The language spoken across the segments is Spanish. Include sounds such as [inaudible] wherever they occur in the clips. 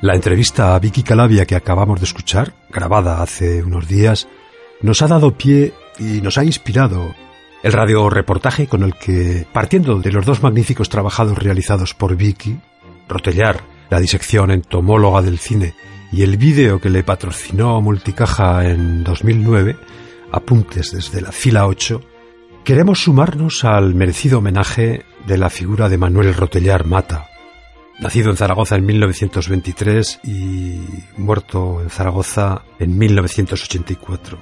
La entrevista a Vicky Calavia que acabamos de escuchar, grabada hace unos días, nos ha dado pie y nos ha inspirado el radioreportaje con el que, partiendo de los dos magníficos trabajos realizados por Vicky, Rotellar, la disección entomóloga del cine, y el vídeo que le patrocinó Multicaja en 2009, Apuntes desde la fila 8, queremos sumarnos al merecido homenaje de la figura de Manuel Rotellar Mata, nacido en Zaragoza en 1923 y muerto en Zaragoza en 1984.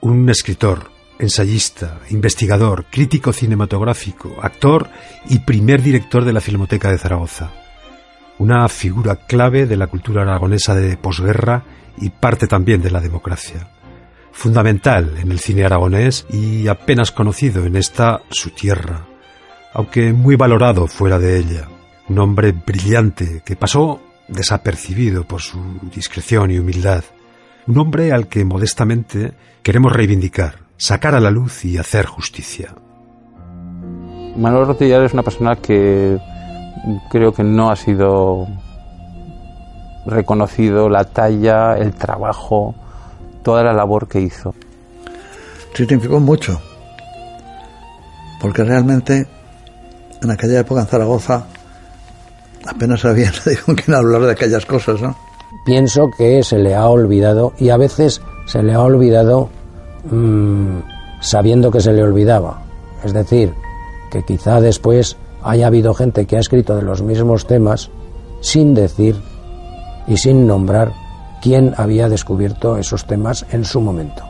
Un escritor, ensayista, investigador, crítico cinematográfico, actor y primer director de la Filmoteca de Zaragoza. Una figura clave de la cultura aragonesa de posguerra y parte también de la democracia. Fundamental en el cine aragonés y apenas conocido en esta su tierra, aunque muy valorado fuera de ella un hombre brillante que pasó desapercibido por su discreción y humildad, un hombre al que modestamente queremos reivindicar, sacar a la luz y hacer justicia. Manuel Rotillar es una persona que creo que no ha sido reconocido la talla, el trabajo, toda la labor que hizo. Significó mucho, porque realmente en aquella época en Zaragoza apenas sabía [laughs] con quién hablar de aquellas cosas, ¿no? Pienso que se le ha olvidado y a veces se le ha olvidado mmm, sabiendo que se le olvidaba. Es decir, que quizá después haya habido gente que ha escrito de los mismos temas sin decir y sin nombrar quién había descubierto esos temas en su momento.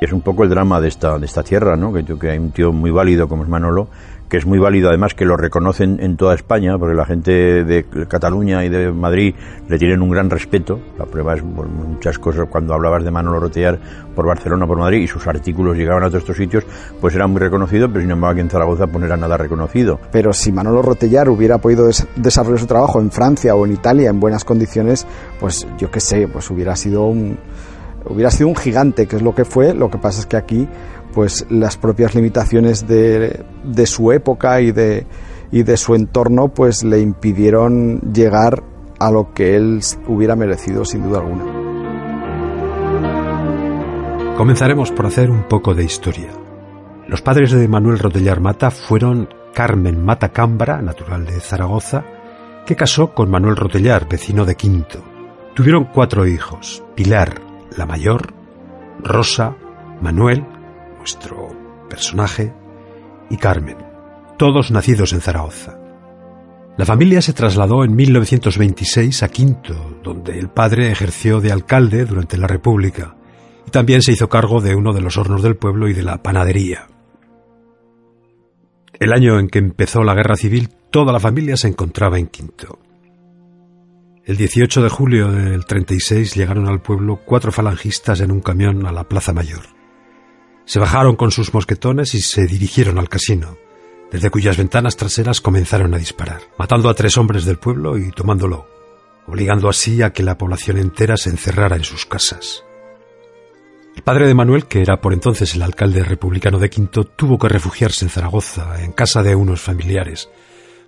Es un poco el drama de esta, de esta tierra, ¿no? que, que hay un tío muy válido como es Manolo, que es muy válido además que lo reconocen en toda España, porque la gente de Cataluña y de Madrid le tienen un gran respeto. La prueba es muchas cosas, cuando hablabas de Manolo Rotellar por Barcelona, por Madrid, y sus artículos llegaban a todos estos sitios, pues era muy reconocido, pero sin embargo aquí en Zaragoza pues no era nada reconocido. Pero si Manolo Rotellar hubiera podido desarrollar su trabajo en Francia o en Italia en buenas condiciones, pues yo qué sé, pues hubiera sido un hubiera sido un gigante, que es lo que fue, lo que pasa es que aquí pues las propias limitaciones de, de su época y de, y de su entorno pues le impidieron llegar a lo que él hubiera merecido sin duda alguna. Comenzaremos por hacer un poco de historia. Los padres de Manuel Rotellar Mata fueron Carmen Mata Cámbara, natural de Zaragoza, que casó con Manuel Rotellar, vecino de Quinto. Tuvieron cuatro hijos, Pilar, la mayor, Rosa, Manuel nuestro personaje, y Carmen, todos nacidos en Zaragoza. La familia se trasladó en 1926 a Quinto, donde el padre ejerció de alcalde durante la República, y también se hizo cargo de uno de los hornos del pueblo y de la panadería. El año en que empezó la guerra civil, toda la familia se encontraba en Quinto. El 18 de julio del 36 llegaron al pueblo cuatro falangistas en un camión a la Plaza Mayor. Se bajaron con sus mosquetones y se dirigieron al casino, desde cuyas ventanas traseras comenzaron a disparar, matando a tres hombres del pueblo y tomándolo, obligando así a que la población entera se encerrara en sus casas. El padre de Manuel, que era por entonces el alcalde republicano de Quinto, tuvo que refugiarse en Zaragoza, en casa de unos familiares,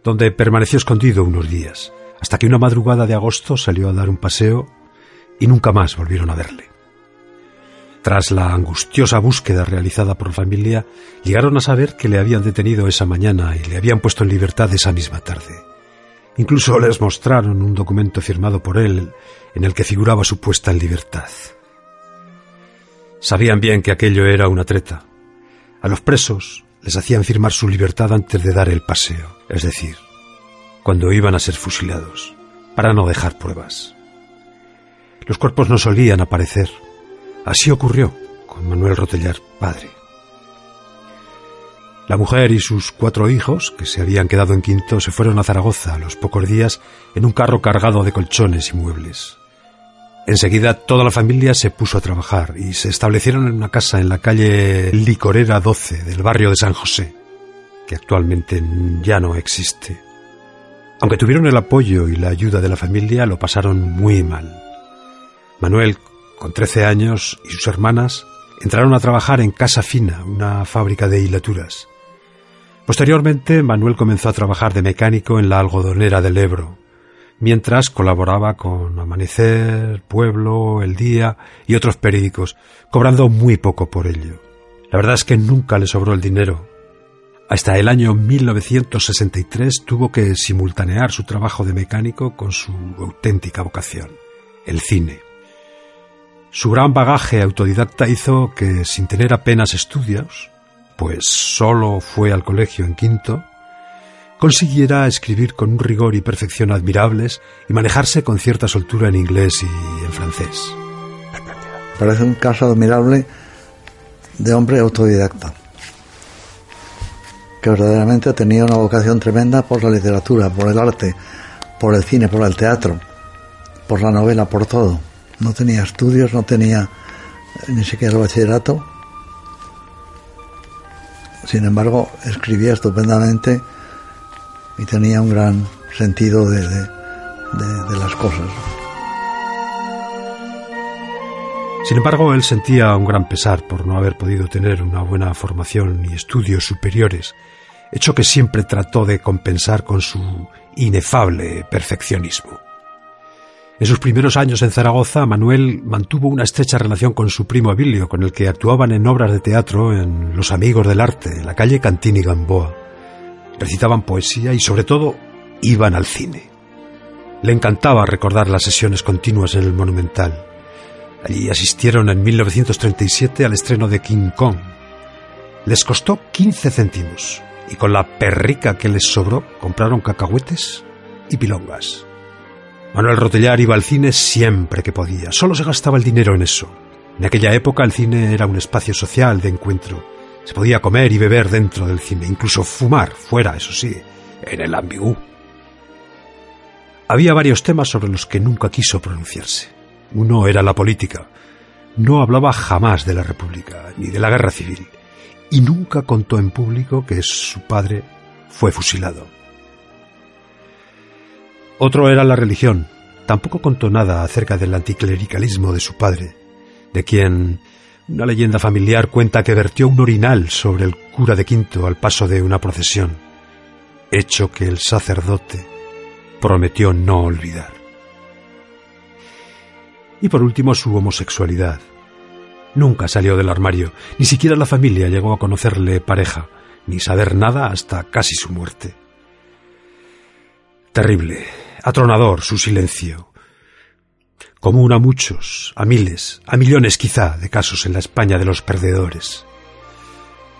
donde permaneció escondido unos días, hasta que una madrugada de agosto salió a dar un paseo y nunca más volvieron a verle. Tras la angustiosa búsqueda realizada por la familia, llegaron a saber que le habían detenido esa mañana y le habían puesto en libertad esa misma tarde. Incluso les mostraron un documento firmado por él en el que figuraba su puesta en libertad. Sabían bien que aquello era una treta. A los presos les hacían firmar su libertad antes de dar el paseo, es decir, cuando iban a ser fusilados, para no dejar pruebas. Los cuerpos no solían aparecer, Así ocurrió con Manuel Rotellar, padre. La mujer y sus cuatro hijos, que se habían quedado en Quinto, se fueron a Zaragoza a los pocos días en un carro cargado de colchones y muebles. Enseguida toda la familia se puso a trabajar y se establecieron en una casa en la calle Licorera 12 del barrio de San José, que actualmente ya no existe. Aunque tuvieron el apoyo y la ayuda de la familia, lo pasaron muy mal. Manuel con 13 años, y sus hermanas entraron a trabajar en Casa Fina, una fábrica de hilaturas. Posteriormente, Manuel comenzó a trabajar de mecánico en la algodonera del Ebro, mientras colaboraba con Amanecer, Pueblo, El Día y otros periódicos, cobrando muy poco por ello. La verdad es que nunca le sobró el dinero. Hasta el año 1963 tuvo que simultanear su trabajo de mecánico con su auténtica vocación, el cine. Su gran bagaje autodidacta hizo que, sin tener apenas estudios, pues solo fue al colegio en quinto, consiguiera escribir con un rigor y perfección admirables y manejarse con cierta soltura en inglés y en francés. Parece un caso admirable de hombre autodidacta, que verdaderamente tenía una vocación tremenda por la literatura, por el arte, por el cine, por el teatro, por la novela, por todo. No tenía estudios, no tenía ni siquiera el bachillerato. Sin embargo, escribía estupendamente y tenía un gran sentido de, de, las cosas. Sin embargo, él sentía un gran pesar por no haber podido tener una buena formación ni estudios superiores, hecho que siempre trató de compensar con su inefable perfeccionismo. En sus primeros años en Zaragoza, Manuel mantuvo una estrecha relación con su primo Emilio, con el que actuaban en obras de teatro en Los Amigos del Arte, en la calle Cantini Gamboa recitaban poesía y sobre todo iban al cine. Le encantaba recordar las sesiones continuas en el Monumental. Allí asistieron en 1937 al estreno de King Kong. Les costó 15 céntimos y con la perrica que les sobró compraron cacahuetes y pilongas. Manuel Rotellar iba al cine siempre que podía, solo se gastaba el dinero en eso. En aquella época el cine era un espacio social de encuentro se podía comer y beber dentro del cine, incluso fumar fuera, eso sí, en el ambigú. Había varios temas sobre los que nunca quiso pronunciarse. Uno era la política. No hablaba jamás de la República, ni de la guerra civil, y nunca contó en público que su padre fue fusilado. Otro era la religión. Tampoco contó nada acerca del anticlericalismo de su padre, de quien una leyenda familiar cuenta que vertió un orinal sobre el cura de Quinto al paso de una procesión, hecho que el sacerdote prometió no olvidar. Y por último su homosexualidad. Nunca salió del armario, ni siquiera la familia llegó a conocerle pareja, ni saber nada hasta casi su muerte. Terrible, atronador su silencio, común a muchos, a miles, a millones quizá de casos en la España de los perdedores.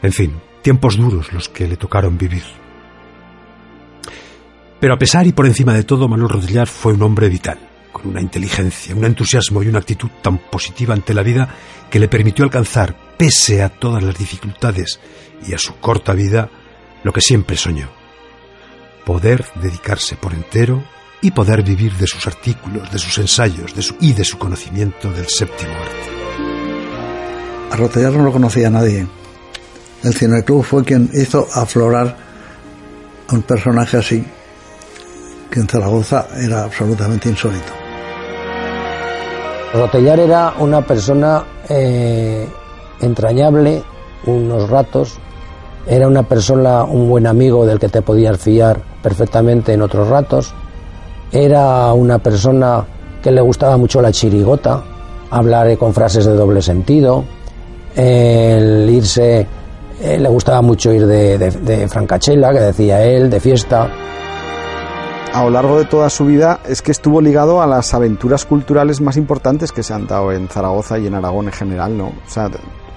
En fin, tiempos duros los que le tocaron vivir. Pero a pesar y por encima de todo, Manuel Rodillar fue un hombre vital, con una inteligencia, un entusiasmo y una actitud tan positiva ante la vida que le permitió alcanzar, pese a todas las dificultades y a su corta vida, lo que siempre soñó. Poder dedicarse por entero y poder vivir de sus artículos, de sus ensayos de su, y de su conocimiento del séptimo arte. A Rotellar no lo conocía nadie. El Cineclub fue quien hizo aflorar a un personaje así, que en Zaragoza era absolutamente insólito. Rotellar era una persona eh, entrañable unos ratos, era una persona, un buen amigo del que te podías fiar perfectamente en otros ratos, era una persona que le gustaba mucho la chirigota, hablar con frases de doble sentido, el irse, eh, le gustaba mucho ir de, francachela, que decía él, de fiesta. A lo largo de toda su vida es que estuvo ligado a las aventuras culturales más importantes que se han dado en Zaragoza y en Aragón en general, ¿no? O sea,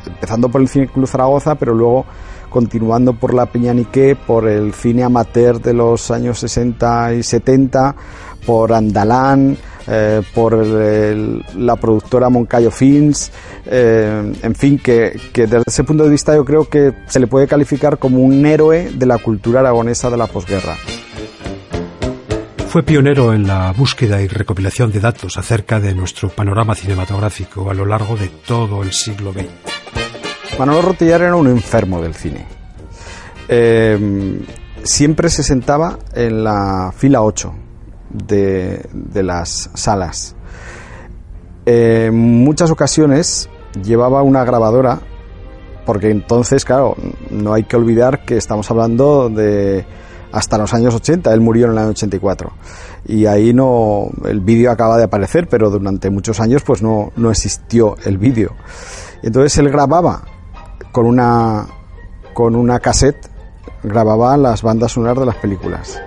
empezando por el Club Zaragoza, pero luego continuando por la Peñanique, por el cine amateur de los años 60 y 70, por Andalán, eh, por la productora Moncayo Films, eh, en fin, que, que, desde ese punto de vista yo creo que se le puede calificar como un héroe de la cultura aragonesa de la posguerra. Fue pionero en la búsqueda y recopilación de datos acerca de nuestro panorama cinematográfico a lo largo de todo el siglo XX. Manolo Rotillar era un enfermo del cine. Eh, siempre se sentaba en la fila 8 de, las salas. En muchas ocasiones llevaba una grabadora, porque entonces, claro, no hay que olvidar que estamos hablando de hasta los años 80. Él murió en el año 84. Y ahí no, el vídeo acaba de aparecer, pero durante muchos años pues no, no existió el vídeo. Entonces él grababa con una, con una cassette, grababa las bandas sonoras de las películas.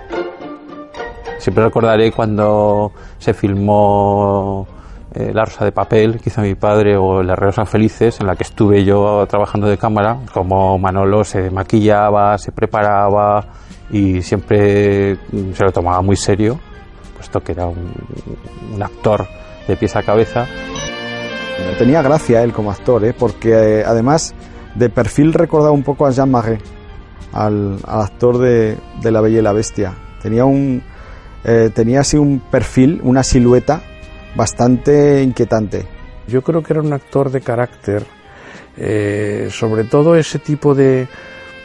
Siempre recordaré cuando se filmó eh, La Rosa de Papel que hizo mi padre o Las Rosas Felices, en la que estuve yo trabajando de cámara, como Manolo se maquillaba, se preparaba y siempre se lo tomaba muy serio, puesto que era un, un actor de pies a cabeza. Tenía gracia él como actor, ¿eh? porque eh, además de perfil recordaba un poco a Jean Marais, al, al actor de, de, La Bella y la Bestia. Tenía, un, eh, tenía así un perfil, una silueta bastante inquietante. Yo creo que era un actor de carácter, eh, sobre todo ese tipo de...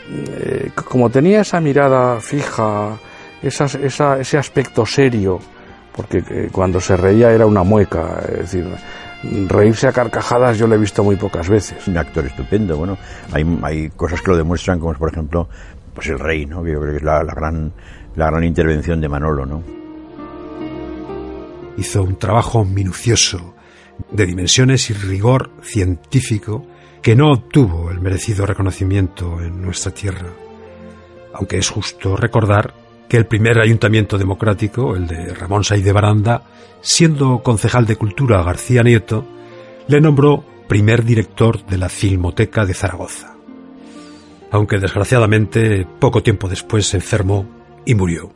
Eh, como tenía esa mirada fija, esa, ese aspecto serio, porque cuando se reía era una mueca, es decir, reírse a carcajadas yo lo he visto muy pocas veces. Un actor estupendo, bueno, hay, hay cosas que lo demuestran, como por ejemplo, pues el rey, ¿no? Que yo creo que es la, la gran, la gran intervención de Manolo, ¿no? Hizo un trabajo minucioso, de dimensiones y rigor científico, que no obtuvo el merecido reconocimiento en nuestra tierra. Aunque es justo recordar que el primer ayuntamiento democrático, el de Ramón Saiz de Baranda, siendo concejal de Cultura García Nieto, le nombró primer director de la Filmoteca de Zaragoza. Aunque desgraciadamente poco tiempo después se enfermó y murió.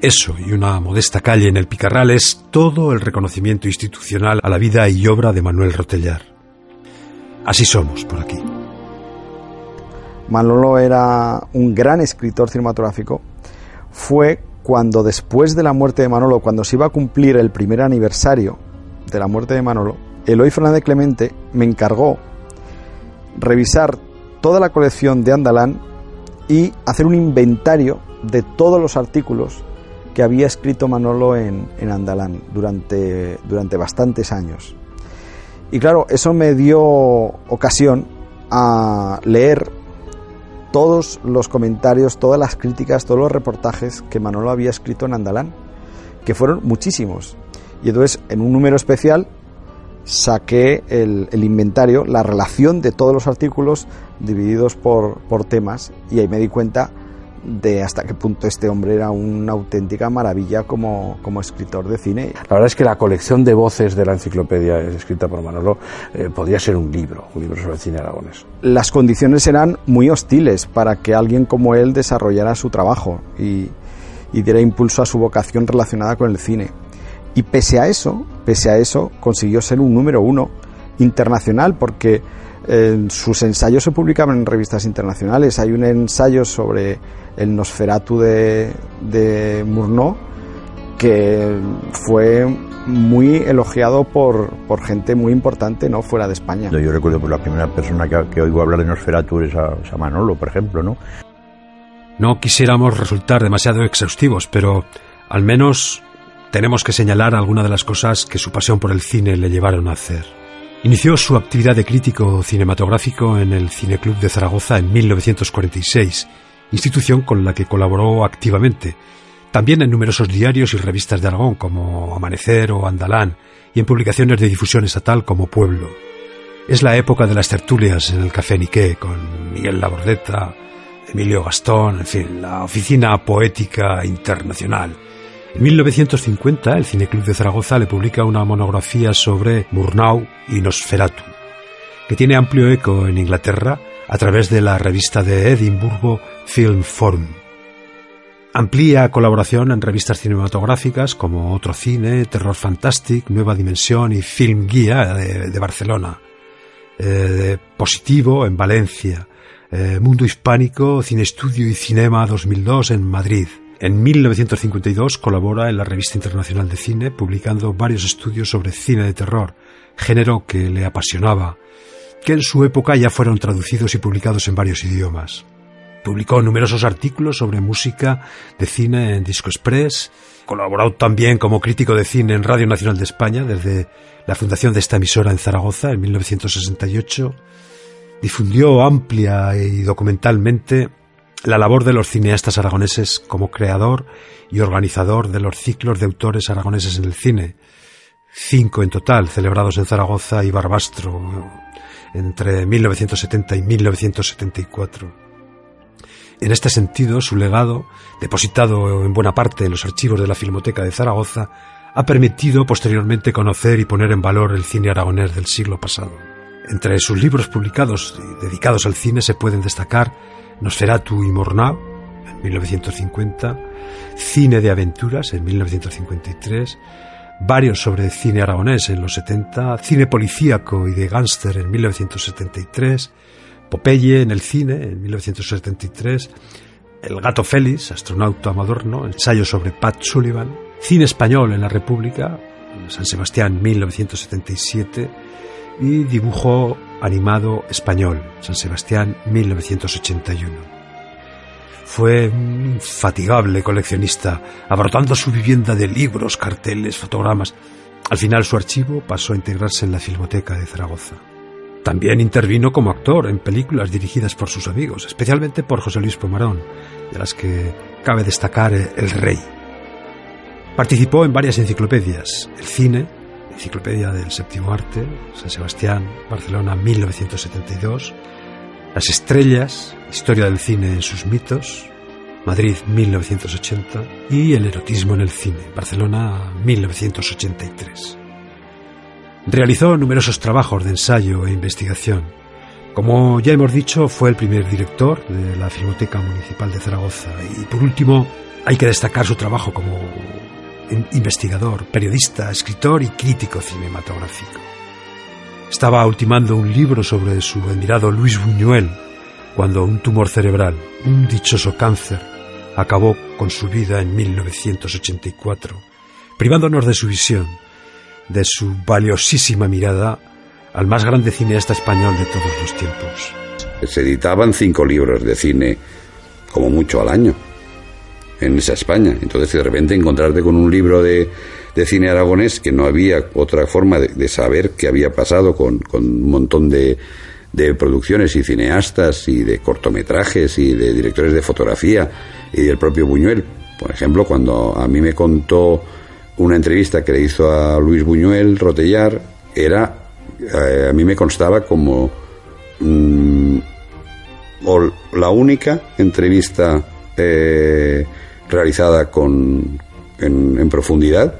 Eso y una modesta calle en el Picarral es todo el reconocimiento institucional a la vida y obra de Manuel Rotellar. Así somos por aquí. Manolo era un gran escritor cinematográfico. Fue cuando después de la muerte de Manolo, cuando se iba a cumplir el primer aniversario de la muerte de Manolo, Eloy Fernández Clemente me encargó revisar toda la colección de Andalán y hacer un inventario de todos los artículos que había escrito Manolo en, en Andalán durante, durante bastantes años. Y claro, eso me dio ocasión a leer todos los comentarios, todas las críticas, todos los reportajes que Manolo había escrito en Andalán, que fueron muchísimos. Y entonces, en un número especial, saqué el, inventario, la relación de todos los artículos divididos por, por temas, y ahí me di cuenta de hasta qué punto este hombre era una auténtica maravilla como, como, escritor de cine. La verdad es que la colección de voces de la enciclopedia escrita por Manolo eh, podría ser un libro, un libro sobre el cine aragonés. Las condiciones eran muy hostiles para que alguien como él desarrollara su trabajo y, y diera impulso a su vocación relacionada con el cine. Y pese a eso, pese a eso, consiguió ser un número uno internacional porque eh, sus ensayos se publicaban en revistas internacionales. Hay un ensayo sobre el Nosferatu de, de Murnau que fue muy elogiado por, por, gente muy importante no fuera de España. Yo recuerdo por la primera persona que, que oigo hablar de Nosferatu es a, es a Manolo, por ejemplo, ¿no? No quisiéramos resultar demasiado exhaustivos, pero al menos tenemos que señalar algunas de las cosas que su pasión por el cine le llevaron a hacer. Inició su actividad de crítico cinematográfico en el Cineclub de Zaragoza en 1946, institución con la que colaboró activamente, también en numerosos diarios y revistas de Aragón como Amanecer o Andalán, y en publicaciones de difusión estatal como Pueblo. Es la época de las tertulias en el Café Niqué con Miguel Labordeta, Emilio Gastón, en fin, la oficina poética internacional. En 1950, el Cineclub de Zaragoza le publica una monografía sobre Murnau y Nosferatu, que tiene amplio eco en Inglaterra a través de la revista de Edimburgo Film Forum. Amplía colaboración en revistas cinematográficas como Otro Cine, Terror Fantastic, Nueva Dimensión y Film Guía de, Barcelona. Eh, Positivo en Valencia. Eh, Mundo Hispánico, Cine Estudio y Cinema 2002 en Madrid. En 1952 colabora en la Revista Internacional de Cine, publicando varios estudios sobre cine de terror, género que le apasionaba, que en su época ya fueron traducidos y publicados en varios idiomas. Publicó numerosos artículos sobre música de cine en Disco Express, colaboró también como crítico de cine en Radio Nacional de España desde la fundación de esta emisora en Zaragoza en 1968, difundió amplia y documentalmente la labor de los cineastas aragoneses como creador y organizador de los ciclos de autores aragoneses en el cine, cinco en total, celebrados en Zaragoza y Barbastro entre 1970 y 1974. En este sentido, su legado, depositado en buena parte en los archivos de la Filmoteca de Zaragoza, ha permitido posteriormente conocer y poner en valor el cine aragonés del siglo pasado. Entre sus libros publicados y dedicados al cine se pueden destacar Nosferatu y Mornau, en 1950, Cine de aventuras, en 1953, varios sobre cine aragonés en los 70, cine policíaco y de gángster en 1973, Popeye en el cine en 1973, El gato Félix, astronauta moderno, ensayo sobre Pat Sullivan, cine español en la República, San Sebastián 1977 y dibujo animado español, San Sebastián 1981. Fue un infatigable coleccionista, abarrotando su vivienda de libros, carteles, fotogramas. Al final su archivo pasó a integrarse en la Filmoteca de Zaragoza. También intervino como actor en películas dirigidas por sus amigos, especialmente por José Luis Pomarón, de las que cabe destacar El Rey. Participó en varias enciclopedias, el cine, Enciclopedia del Séptimo Arte, San Sebastián, Barcelona 1972, Las Estrellas, Historia del Cine en sus mitos, Madrid 1980 y El erotismo en el cine, Barcelona 1983. Realizó numerosos trabajos de ensayo e investigación. Como ya hemos dicho, fue el primer director de la Filmoteca Municipal de Zaragoza y por último hay que destacar su trabajo como investigador, periodista, escritor y crítico cinematográfico. Estaba ultimando un libro sobre su admirado Luis Buñuel cuando un tumor cerebral, un dichoso cáncer, acabó con su vida en 1984, privándonos de su visión, de su valiosísima mirada al más grande cineasta español de todos los tiempos. Se editaban cinco libros de cine, como mucho al año en esa España. Entonces, de repente encontrarte con un libro de, de cine aragonés que no había otra forma de, saber qué había pasado con, con un montón de, de, producciones y cineastas y de cortometrajes y de directores de fotografía y del propio Buñuel. Por ejemplo, cuando a mí me contó una entrevista que le hizo a Luis Buñuel Rotellar, era, eh, a mí me constaba como mm, la única entrevista eh, realizada con, en, profundidad,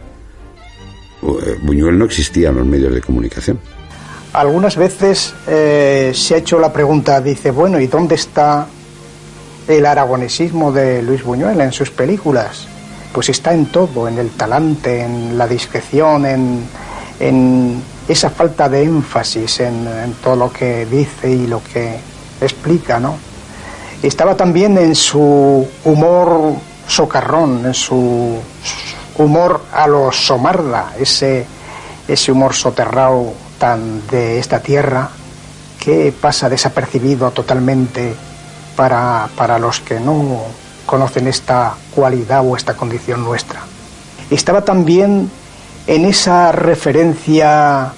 eh, Buñuel no existía en los medios de comunicación. Algunas veces eh, se ha hecho la pregunta, dice, bueno, ¿y dónde está el aragonesismo de Luis Buñuel en sus películas? Pues está en todo, en el talante, en la discreción, en, en esa falta de énfasis en, en, todo lo que dice y lo que explica, ¿no? Estaba también en su humor socarrón, en su humor a lo somarda, ese, ese humor soterrado tan de esta tierra que pasa desapercibido totalmente para, para los que no conocen esta cualidad o esta condición nuestra. Estaba también en esa referencia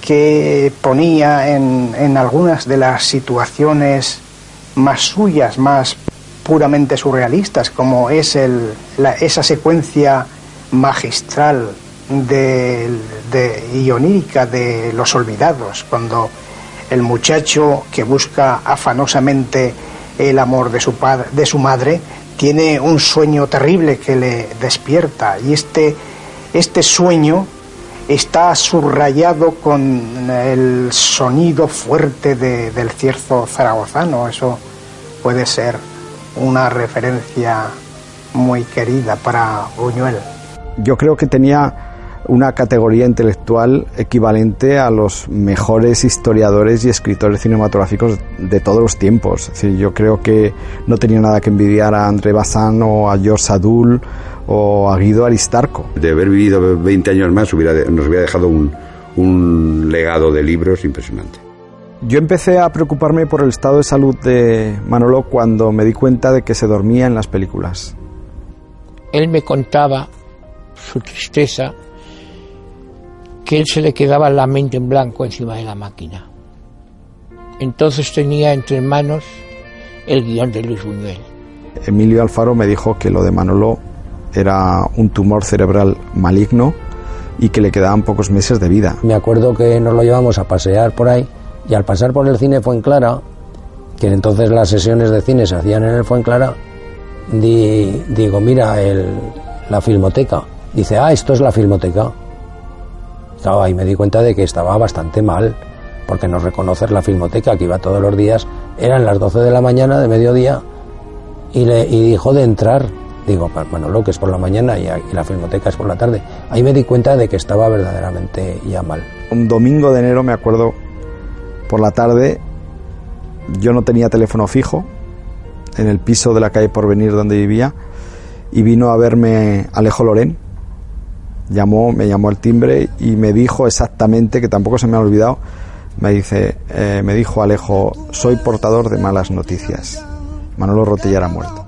que ponía en, en algunas de las situaciones más suyas, más puramente surrealistas, como es el, esa secuencia magistral de, de, y onírica de Los Olvidados, cuando el muchacho que busca afanosamente el amor de su, padre, de su madre tiene un sueño terrible que le despierta y este, este sueño está subrayado con el sonido fuerte de, del cierzo zaragozano. Eso puede ser una referencia muy querida para Buñuel. Yo creo que tenía una categoría intelectual equivalente a los mejores historiadores y escritores cinematográficos de todos los tiempos. yo creo que no tenía nada que envidiar a André Bazin o a George Sadul o a Guido Aristarco. De haber vivido 20 años más hubiera, nos hubiera dejado un, un legado de libros impresionante. Yo empecé a preocuparme por el estado de salud de Manolo cuando me di cuenta de que se dormía en las películas. Él me contaba su tristeza, que él se le quedaba la mente en blanco encima de la máquina. Entonces tenía entre manos el guion de Luis Buñuel. Emilio Alfaro me dijo que lo de Manolo era un tumor cerebral maligno y que le quedaban pocos meses de vida. Me acuerdo que nos lo llevamos a pasear por ahí y al pasar por el cine Fuenclara, que entonces las sesiones de cine se hacían en el Fuenclara, di, digo, mira, el, la filmoteca. Dice, ah, esto es la filmoteca. Claro, ahí me di cuenta de que estaba bastante mal, porque no reconocer la filmoteca, que iba todos los días, eran las 12 de la mañana, de mediodía, y, le, y dijo de entrar. Digo, bueno, lo que es por la mañana y, y la filmoteca es por la tarde. Ahí me di cuenta de que estaba verdaderamente ya mal. Un domingo de enero, me acuerdo, por la tarde, yo no tenía teléfono fijo en el piso de la calle Porvenir donde vivía y vino a verme Alejo Lorén. Llamó, me llamó al timbre y me dijo exactamente, que tampoco se me ha olvidado, me dice, eh, me dijo Alejo, soy portador de malas noticias. Manolo Rotellar ha muerto.